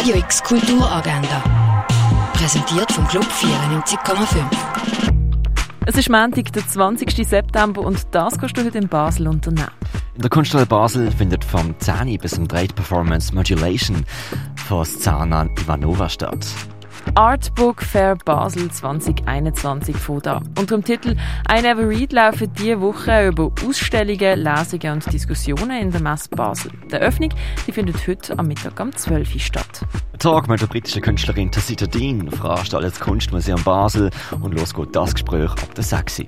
Radio X Kulturagenda. Präsentiert vom Club 94,5. Es ist Montag, der 20. September und das kannst du heute in Basel unternehmen. In der Kunsthalle Basel findet vom 10 bis zum 3 Performance Modulation von Szana Ivanova statt. Artbook Fair Basel 2021 von da. Unter dem Titel I Never Read laufen diese Woche über Ausstellungen, Lesungen und Diskussionen in der Messe Basel. Die Eröffnung die findet heute am Mittag um 12 Uhr statt. Tag mit der britischen Künstlerin Tacita Dean veranstaltet das Kunstmuseum Basel und los geht das Gespräch ab der 6.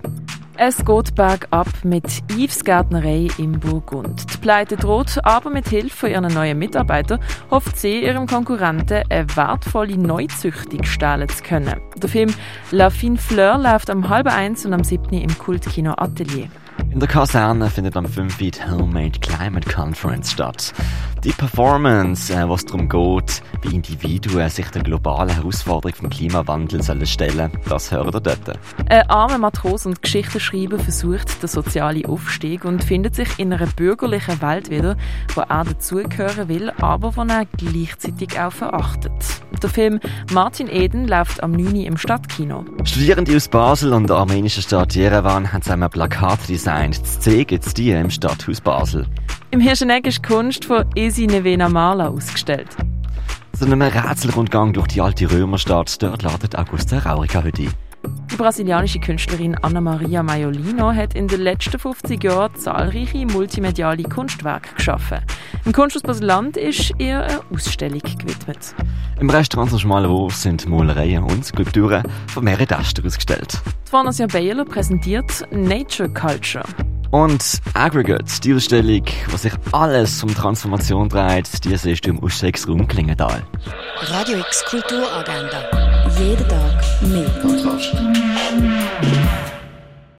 Es geht bergab mit Yves Gärtnerei im Burgund. Die Pleite droht, aber mit Hilfe ihrer neuen Mitarbeiter hofft sie, ihrem Konkurrenten eine wertvolle Neuzüchtung stehlen zu können. Der Film La Fine Fleur läuft am halb eins und am 7. im Kultkino Atelier. In der Kaserne findet am 5. die Homemade Climate Conference statt. Die Performance, äh, was darum geht, wie Individuen sich der globalen Herausforderung vom Klimawandel sollen stellen das hört ihr dort. Ein armer Matros und Geschichtenschreiber versucht den sozialen Aufstieg und findet sich in einer bürgerlichen Welt wieder, wo er dazugehören will, aber wo er gleichzeitig auch verachtet. Der Film Martin Eden läuft am 9. im Stadtkino. Studierende aus Basel und der armenischen Stadt Jerewan haben zusammen Plakate designt. Das C gibt's die im Stadthaus Basel. Im Hirscheneck ist die Kunst von Esi Nevena Mala ausgestellt. So einem Rätselrundgang durch die alte Römerstadt, dort ladet Augusta Raurica heute ein. Die brasilianische Künstlerin Anna Maria Maiolino hat in den letzten 50 Jahren zahlreiche multimediale Kunstwerke geschaffen. Im Kunsthaus Basel-Land ist ihr eine Ausstellung gewidmet. Im Restaurant der Schmalen Wurf sind Malereien und Skulpturen von mehreren Gästen ausgestellt. Die Fondation Baylor präsentiert Nature Culture. Und Aggregate, die Ausstellung, wo sich alles um Transformation dreht, die siehst du im Ausstellungsraum Klingenthal. Radio X Kulturagenda. Jeden Tag mehr.